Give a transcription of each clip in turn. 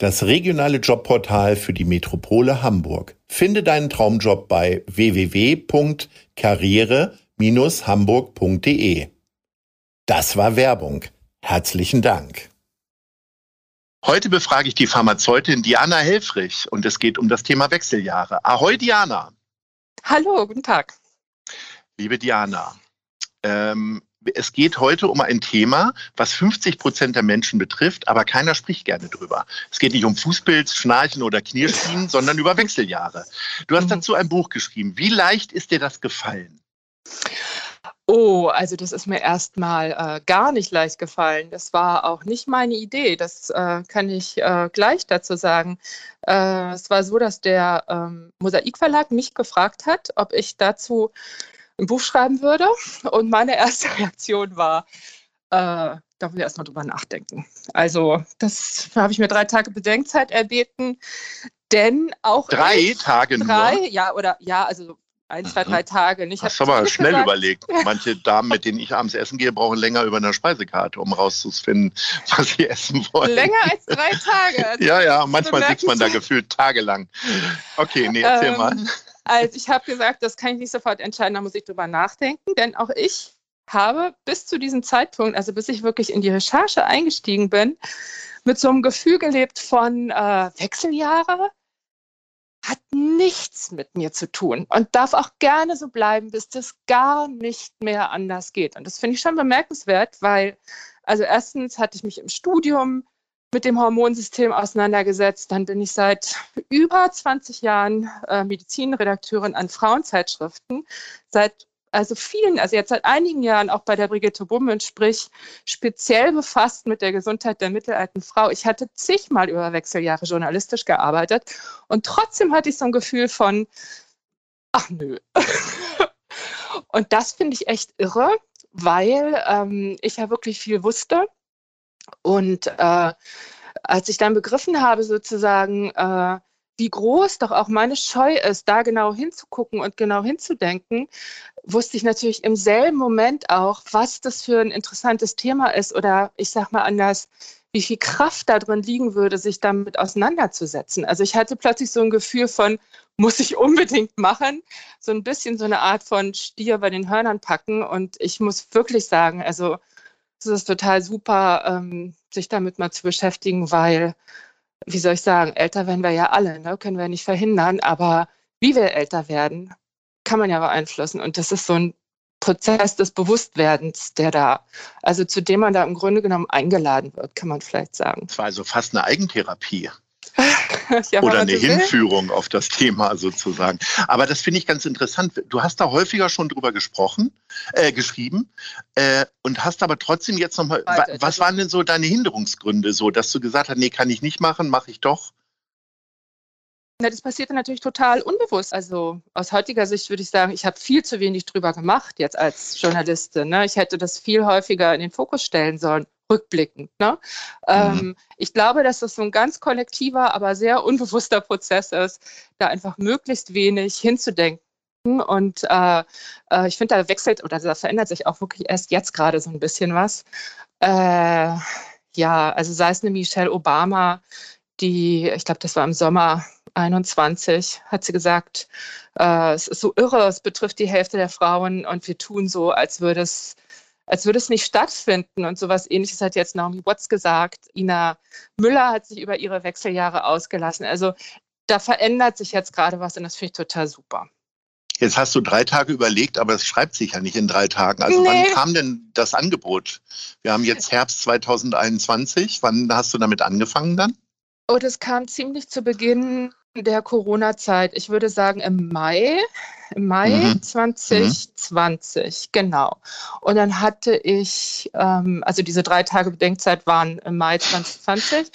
Das regionale Jobportal für die Metropole Hamburg. Finde deinen Traumjob bei www.karriere-hamburg.de. Das war Werbung. Herzlichen Dank. Heute befrage ich die Pharmazeutin Diana Helfrich und es geht um das Thema Wechseljahre. Ahoi Diana. Hallo, guten Tag. Liebe Diana, ähm, es geht heute um ein Thema, was 50 Prozent der Menschen betrifft, aber keiner spricht gerne drüber. Es geht nicht um Fußpilz, Schnarchen oder Knirschschienen, sondern über Wechseljahre. Du hast mhm. dazu ein Buch geschrieben. Wie leicht ist dir das gefallen? Oh, also das ist mir erstmal äh, gar nicht leicht gefallen. Das war auch nicht meine Idee. Das äh, kann ich äh, gleich dazu sagen. Äh, es war so, dass der ähm, Mosaikverlag mich gefragt hat, ob ich dazu ein Buch schreiben würde. Und meine erste Reaktion war, äh, da muss ich erstmal drüber nachdenken. Also, das habe ich mir drei Tage Bedenkzeit erbeten. Denn auch. Drei ich, Tage drei, nur? Ja, oder ja, also ein, zwei, drei Tage. Ich Hast du aber schnell gesagt. überlegt. Manche Damen, mit denen ich abends essen gehe, brauchen länger über eine Speisekarte, um rauszufinden, was sie essen wollen. Länger als drei Tage. Also ja, ja, manchmal sitzt man da gefühlt tagelang. Okay, nee, erzähl ähm, mal. Also ich habe gesagt, das kann ich nicht sofort entscheiden, da muss ich drüber nachdenken, denn auch ich habe bis zu diesem Zeitpunkt, also bis ich wirklich in die Recherche eingestiegen bin, mit so einem Gefühl gelebt von äh, Wechseljahre, hat nichts mit mir zu tun und darf auch gerne so bleiben, bis das gar nicht mehr anders geht. Und das finde ich schon bemerkenswert, weil, also erstens hatte ich mich im Studium mit dem Hormonsystem auseinandergesetzt. Dann bin ich seit über 20 Jahren äh, Medizinredakteurin an Frauenzeitschriften. Seit also vielen, also jetzt seit einigen Jahren auch bei der Brigitte Bummen, sprich speziell befasst mit der Gesundheit der mittelalten Frau. Ich hatte zigmal über Wechseljahre journalistisch gearbeitet und trotzdem hatte ich so ein Gefühl von, ach nö. und das finde ich echt irre, weil ähm, ich ja wirklich viel wusste und äh, als ich dann begriffen habe, sozusagen, äh, wie groß doch auch meine Scheu ist, da genau hinzugucken und genau hinzudenken, wusste ich natürlich im selben Moment auch, was das für ein interessantes Thema ist oder ich sage mal anders, wie viel Kraft da drin liegen würde, sich damit auseinanderzusetzen. Also ich hatte plötzlich so ein Gefühl von, muss ich unbedingt machen, so ein bisschen so eine Art von Stier bei den Hörnern packen. Und ich muss wirklich sagen, also es ist total super, ähm, sich damit mal zu beschäftigen, weil, wie soll ich sagen, älter werden wir ja alle, ne? können wir nicht verhindern, aber wie wir älter werden, kann man ja beeinflussen. Und das ist so ein Prozess des Bewusstwerdens, der da, also zu dem man da im Grunde genommen eingeladen wird, kann man vielleicht sagen. Das war also fast eine Eigentherapie. Ja, Oder eine Hinführung will. auf das Thema sozusagen. Aber das finde ich ganz interessant. Du hast da häufiger schon drüber gesprochen, äh, geschrieben äh, und hast aber trotzdem jetzt nochmal, wa was waren denn so deine Hinderungsgründe so, dass du gesagt hast, nee, kann ich nicht machen, mache ich doch? Na, das passierte natürlich total unbewusst. Also aus heutiger Sicht würde ich sagen, ich habe viel zu wenig drüber gemacht jetzt als Journalistin. Ne? Ich hätte das viel häufiger in den Fokus stellen sollen rückblickend. Ne? Mhm. Ähm, ich glaube, dass das so ein ganz kollektiver, aber sehr unbewusster Prozess ist, da einfach möglichst wenig hinzudenken. Und äh, äh, ich finde, da wechselt oder da verändert sich auch wirklich erst jetzt gerade so ein bisschen was. Äh, ja, also sei es eine Michelle Obama, die, ich glaube, das war im Sommer 21, hat sie gesagt, äh, es ist so irre, es betrifft die Hälfte der Frauen und wir tun so, als würde es als würde es nicht stattfinden. Und sowas ähnliches hat jetzt Naomi Watts gesagt. Ina Müller hat sich über ihre Wechseljahre ausgelassen. Also da verändert sich jetzt gerade was und das finde ich total super. Jetzt hast du drei Tage überlegt, aber es schreibt sich ja nicht in drei Tagen. Also Nee. wann kam denn das Angebot? Wir haben jetzt Herbst 2021. Wann hast du damit angefangen dann? Und es kam ziemlich zu Beginn der Corona-Zeit. Ich würde sagen im Mai, im Mai Mhm. 2020, genau. Und dann hatte ich, ähm, also diese drei Tage Bedenkzeit waren im Mai 2020.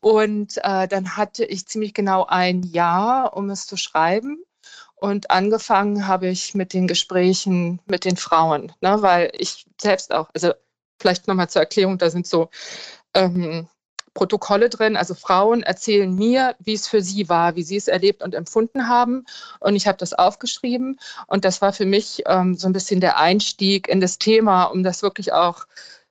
Und äh, dann hatte ich ziemlich genau ein Jahr, um es zu schreiben. Und angefangen habe ich mit den Gesprächen mit den Frauen, ne, weil ich selbst auch, also vielleicht nochmal zur Erklärung, da sind so ähm, Protokolle drin. Also Frauen erzählen mir, wie es für sie war, wie sie es erlebt und empfunden haben. Und ich habe das aufgeschrieben. Und das war für mich ähm, so ein bisschen der Einstieg in das Thema, um das wirklich auch,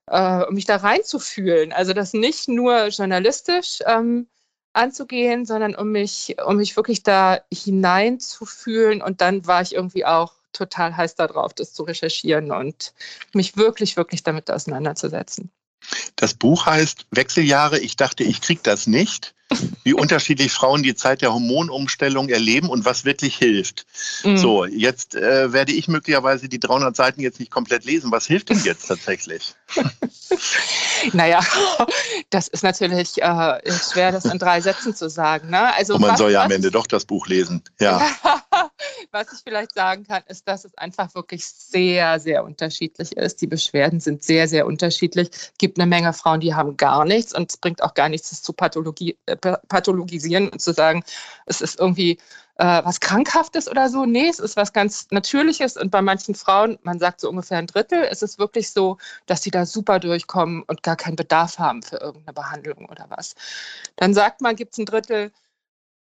äh, um mich da reinzufühlen. Also das nicht nur journalistisch ähm, anzugehen, sondern um mich, um mich wirklich da hineinzufühlen. Und dann war ich irgendwie auch total heiß darauf, das zu recherchieren und mich wirklich, wirklich damit auseinanderzusetzen. Das Buch heißt Wechseljahre, ich dachte, ich krieg das nicht. Wie unterschiedlich Frauen die Zeit der Hormonumstellung erleben und was wirklich hilft. Mhm. So, jetzt äh, werde ich möglicherweise die 300 Seiten jetzt nicht komplett lesen. Was hilft denn jetzt tatsächlich? Naja, das ist natürlich äh, schwer, das in drei Sätzen zu sagen. Ne? Also Und man was- soll ja am Ende doch das Buch lesen. Ja. Was ich vielleicht sagen kann, ist, dass es einfach wirklich sehr, sehr unterschiedlich ist. Die Beschwerden sind sehr, sehr unterschiedlich. Es gibt eine Menge Frauen, die haben gar nichts und es bringt auch gar nichts, das zu pathologi äh, pa- pathologisieren und zu sagen, es ist irgendwie äh, was Krankhaftes oder so. Nee, es ist was ganz Natürliches und bei manchen Frauen, man sagt so ungefähr ein Drittel, ist es wirklich so, dass sie da super durchkommen und gar keinen Bedarf haben für irgendeine Behandlung oder was. Dann sagt man, gibt es ein Drittel,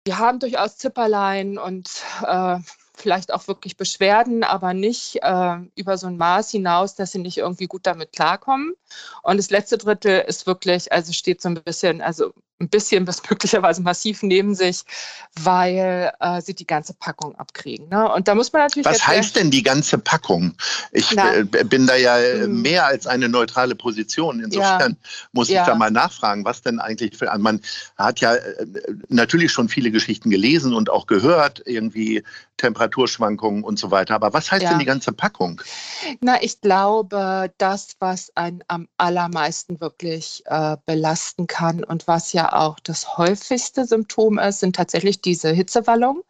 die haben durchaus Zipperlein und äh, vielleicht auch wirklich Beschwerden, aber nicht äh, über so ein Maß hinaus, dass sie nicht irgendwie gut damit klarkommen. Und das letzte Drittel ist wirklich, also steht so ein bisschen, also ein bisschen bis möglicherweise massiv neben sich, weil äh, sie die ganze Packung abkriegen. Ne? Und da muss man natürlich Was heißt denn die ganze Packung? Ich Na. äh, bin da ja Mhm. mehr als eine neutrale Position. Insofern muss ich Ja. da mal nachfragen, was denn eigentlich für. Man hat ja äh, natürlich schon viele Geschichten gelesen und auch gehört, irgendwie Temperaturschwankungen und so weiter. Aber was heißt Ja. denn die ganze Packung? Na, ich glaube, das, was einen am allermeisten wirklich äh, belasten kann und was ja auch das häufigste Symptom ist, sind tatsächlich diese Hitzewallungen,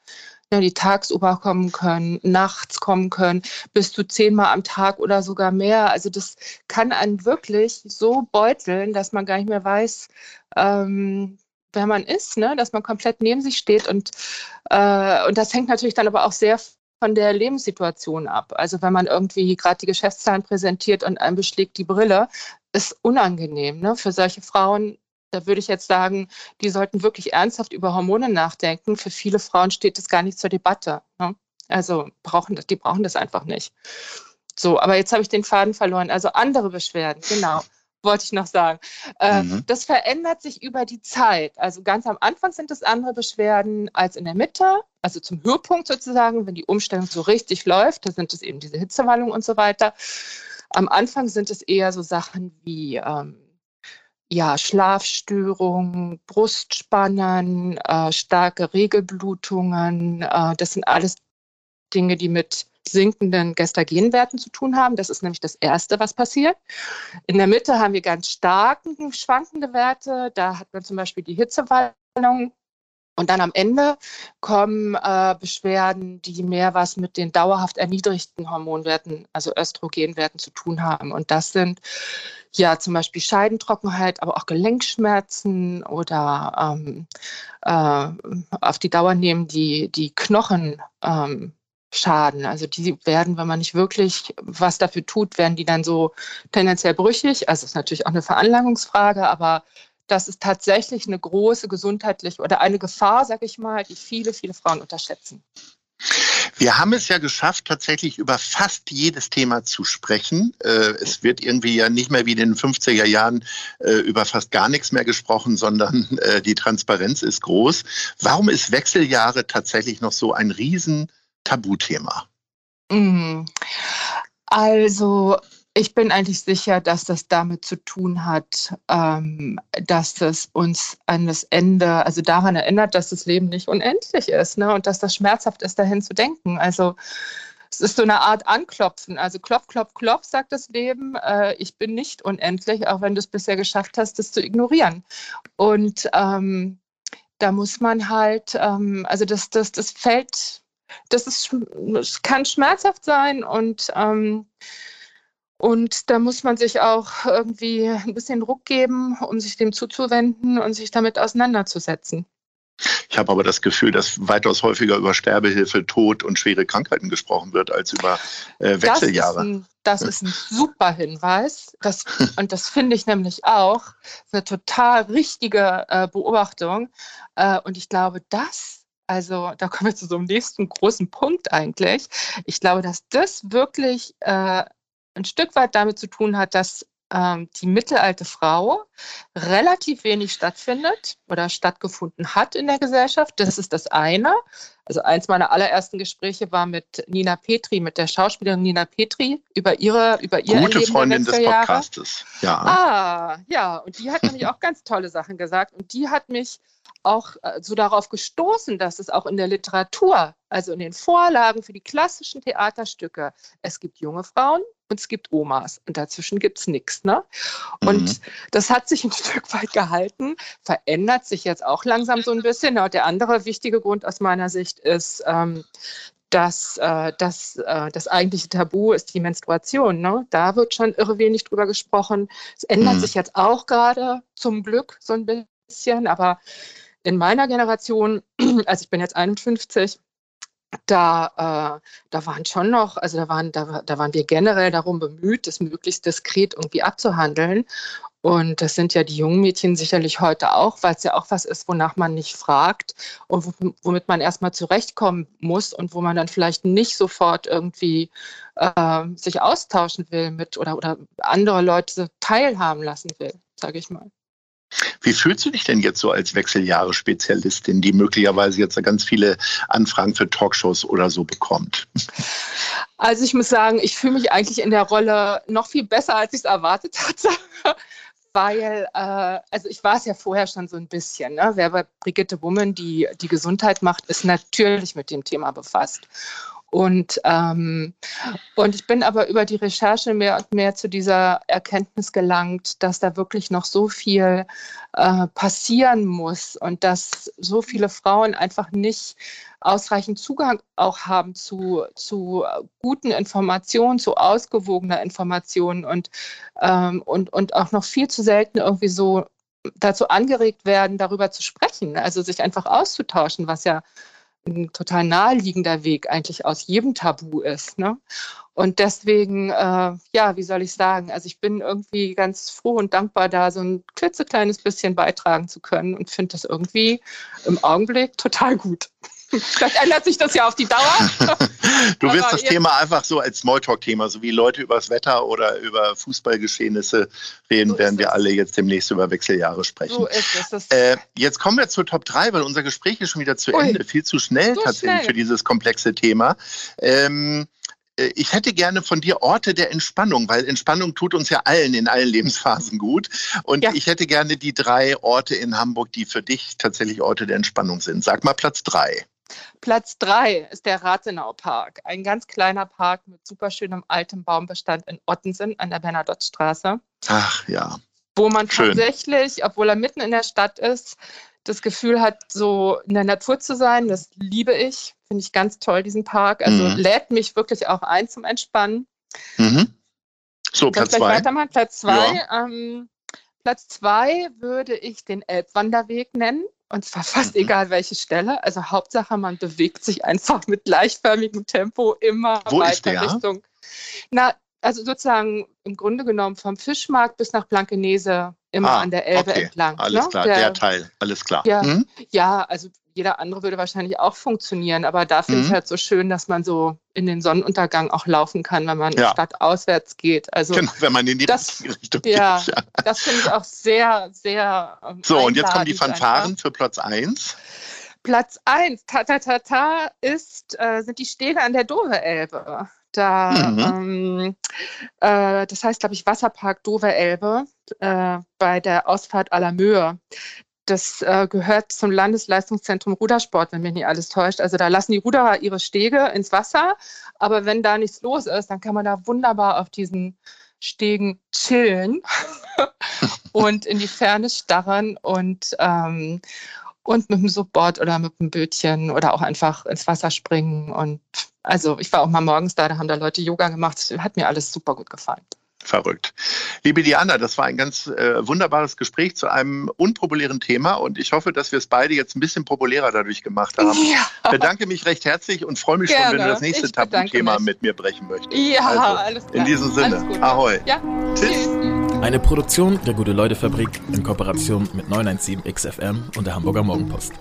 die tagsüber kommen können, nachts kommen können, bis zu zehnmal am Tag oder sogar mehr. Also das kann einen wirklich so beuteln, dass man gar nicht mehr weiß, ähm, wer man ist, ne? dass man komplett neben sich steht. Und, äh, und das hängt natürlich dann aber auch sehr von der Lebenssituation ab. Also wenn man irgendwie gerade die Geschäftszahlen präsentiert und einem beschlägt die Brille, ist unangenehm. Ne? Für solche Frauen, da würde ich jetzt sagen, die sollten wirklich ernsthaft über Hormone nachdenken. Für viele Frauen steht das gar nicht zur Debatte. Ne? Also brauchen die brauchen das einfach nicht. So, aber jetzt habe ich den Faden verloren. Also andere Beschwerden, genau, wollte ich noch sagen. Äh, Mhm. Das verändert sich über die Zeit. Also ganz am Anfang sind es andere Beschwerden als in der Mitte, also zum Höhepunkt sozusagen, wenn die Umstellung so richtig läuft, da sind es eben diese Hitzewallungen und so weiter. Am Anfang sind es eher so Sachen wie ähm, ja, Schlafstörungen, Brustspannen, äh, starke Regelblutungen. Äh, das sind alles Dinge, die mit sinkenden Gestagenwerten zu tun haben. Das ist nämlich das Erste, was passiert. In der Mitte haben wir ganz starken schwankende Werte. Da hat man zum Beispiel die Hitzewallung. Und dann am Ende kommen äh, Beschwerden, die mehr was mit den dauerhaft erniedrigten Hormonwerten, also Östrogenwerten zu tun haben. Und das sind ja zum Beispiel Scheidentrockenheit, aber auch Gelenkschmerzen oder ähm, äh, auf die Dauer nehmen die, die Knochen ähm, Schaden. Also die werden, wenn man nicht wirklich was dafür tut, werden die dann so tendenziell brüchig. Also ist natürlich auch eine Veranlagungsfrage, aber das ist tatsächlich eine große gesundheitliche oder eine Gefahr, sag ich mal, die viele, viele Frauen unterschätzen. Wir haben es ja geschafft, tatsächlich über fast jedes Thema zu sprechen. Äh, Es wird irgendwie ja nicht mehr wie in den 50er Jahren äh, über fast gar nichts mehr gesprochen, sondern äh, die Transparenz ist groß. Warum ist Wechseljahre tatsächlich noch so ein riesen Tabuthema? Mm. Also Ich bin eigentlich sicher, dass das damit zu tun hat, ähm, dass es uns an das Ende, also daran erinnert, dass das Leben nicht unendlich ist ne? und dass das schmerzhaft ist, dahin zu denken. Also es ist so eine Art Anklopfen. Also klopf, klopf, klopf, sagt das Leben. Äh, ich bin nicht unendlich, auch wenn du es bisher geschafft hast, das zu ignorieren. Und ähm, da muss man halt, ähm, also das, das, das fällt, das, ist, das kann schmerzhaft sein und ähm, und da muss man sich auch irgendwie ein bisschen Ruck geben, um sich dem zuzuwenden und sich damit auseinanderzusetzen. Ich habe aber das Gefühl, dass weitaus häufiger über Sterbehilfe, Tod und schwere Krankheiten gesprochen wird als über äh, Wechseljahre. Das ist, ein, das ist ein super Hinweis. Das, und das finde ich nämlich auch eine total richtige äh, Beobachtung. Äh, und ich glaube, das, also da kommen wir zu so einem nächsten großen Punkt eigentlich. Ich glaube, dass das wirklich äh, ein Stück weit damit zu tun hat, dass ähm, die mittelalte Frau relativ wenig stattfindet oder stattgefunden hat in der Gesellschaft. Das ist das eine. Also eins meiner allerersten Gespräche war mit Nina Petri, mit der Schauspielerin Nina Petri über ihre über ihr Gute Erleben Freundin des Podcastes. Ja. Ah, ja. Und die hat nämlich auch ganz tolle Sachen gesagt. Und die hat mich auch äh, so darauf gestoßen, dass es auch in der Literatur, also in den Vorlagen für die klassischen Theaterstücke, es gibt junge Frauen, und es gibt Omas und dazwischen gibt es nichts. Ne? Und mhm. das hat sich ein Stück weit gehalten, verändert sich jetzt auch langsam so ein bisschen. Und der andere wichtige Grund aus meiner Sicht ist, ähm, dass äh, das, äh, das eigentliche Tabu ist die Menstruation. Ne? Da wird schon irre wenig drüber gesprochen. Es ändert mhm. sich jetzt auch gerade zum Glück so ein bisschen, aber in meiner Generation, also ich bin jetzt 51, da, äh, da waren schon noch, also da waren, da, da waren wir generell darum bemüht, das möglichst diskret irgendwie abzuhandeln. Und das sind ja die jungen Mädchen sicherlich heute auch, weil es ja auch was ist, wonach man nicht fragt und womit man erstmal zurechtkommen muss und wo man dann vielleicht nicht sofort irgendwie äh, sich austauschen will mit oder, oder andere Leute teilhaben lassen will, sage ich mal. Wie fühlst du dich denn jetzt so als Wechseljahre-Spezialistin, die möglicherweise jetzt ganz viele Anfragen für Talkshows oder so bekommt? Also ich muss sagen, ich fühle mich eigentlich in der Rolle noch viel besser, als ich es erwartet hatte. Weil, äh, also ich war es ja vorher schon so ein bisschen. Ne? Wer bei Brigitte Woman die, die Gesundheit macht, ist natürlich mit dem Thema befasst. Und, ähm, und ich bin aber über die Recherche mehr und mehr zu dieser Erkenntnis gelangt, dass da wirklich noch so viel äh, passieren muss und dass so viele Frauen einfach nicht ausreichend Zugang auch haben zu, zu guten Informationen, zu ausgewogener Information und, ähm, und, und auch noch viel zu selten irgendwie so dazu angeregt werden, darüber zu sprechen, also sich einfach auszutauschen, was ja ein total naheliegender Weg eigentlich aus jedem Tabu ist. Ne? Und deswegen, äh, ja, wie soll ich sagen, also ich bin irgendwie ganz froh und dankbar, da so ein klitzekleines bisschen beitragen zu können und finde das irgendwie im Augenblick total gut. Vielleicht ändert sich das ja auf die Dauer. du wirst das Thema einfach so als Smalltalk-Thema, so wie Leute über das Wetter oder über Fußballgeschehnisse reden, so werden wir es. alle jetzt demnächst über Wechseljahre sprechen. So ist es. Äh, jetzt kommen wir zur Top 3, weil unser Gespräch ist schon wieder zu Ui. Ende. Viel zu schnell so tatsächlich schnell. für dieses komplexe Thema. Ähm, äh, ich hätte gerne von dir Orte der Entspannung, weil Entspannung tut uns ja allen in allen Lebensphasen gut. Und ja. ich hätte gerne die drei Orte in Hamburg, die für dich tatsächlich Orte der Entspannung sind. Sag mal Platz drei. Platz drei ist der Rathenau Park. Ein ganz kleiner Park mit super schönem altem Baumbestand in Ottensen an der Bernadotte-Straße. Ach ja. Wo man Schön. tatsächlich, obwohl er mitten in der Stadt ist, das Gefühl hat, so in der Natur zu sein. Das liebe ich. Finde ich ganz toll, diesen Park. Also mhm. lädt mich wirklich auch ein zum Entspannen. Mhm. So, Platz zwei. Weitermachen? Platz zwei. Ja. Ähm, Platz zwei würde ich den Elbwanderweg nennen. Und zwar fast mhm. egal welche Stelle. Also Hauptsache, man bewegt sich einfach mit gleichförmigem Tempo immer Wo weiter Richtung. Na, also sozusagen im Grunde genommen vom Fischmarkt bis nach Blankenese immer ah, an der Elbe okay. entlang. Alles ne? klar, der, der, Teil, alles klar. Ja, hm? ja, also jeder andere würde wahrscheinlich auch funktionieren, aber da finde mhm. ich halt so schön, dass man so in den Sonnenuntergang auch laufen kann, wenn man ja. stadtauswärts geht. Also genau, wenn man in die das, Richtung ja, geht. Ja, das finde ich auch sehr, sehr. Ähm, so, und jetzt kommen die Fanfaren einfach. für Platz 1. Platz 1, ta ta ta ta, ist, äh, sind die Stege an der Dove-Elbe. Da, Mhm. ähm, äh, das heißt, glaube ich, Wasserpark Dove-Elbe äh, bei der Ausfahrt aller Möhe. Das äh, gehört zum Landesleistungszentrum Rudersport, wenn mich nicht alles täuscht. Also da lassen die Ruderer ihre Stege ins Wasser, aber wenn da nichts los ist, dann kann man da wunderbar auf diesen Stegen chillen und in die Ferne starren und, ähm, und mit dem Subboard oder mit dem Bötchen oder auch einfach ins Wasser springen. Und also ich war auch mal morgens da, da haben da Leute Yoga gemacht. Hat mir alles super gut gefallen. Verrückt. Liebe Diana, das war ein ganz äh, wunderbares Gespräch zu einem unpopulären Thema und ich hoffe, dass wir es beide jetzt ein bisschen populärer dadurch gemacht haben. Ja, Bedanke mich recht herzlich und freue mich schon, wenn du Gerne. das nächste Tabuthema mit mir brechen möchtest. ja Also, alles klar. in diesem Sinne. Ahoi. Ja, Tschüss. tschüss. Eine Produktion der Gute-Leute-Fabrik in Kooperation mit 917XFM und der Hamburger Morgenpost.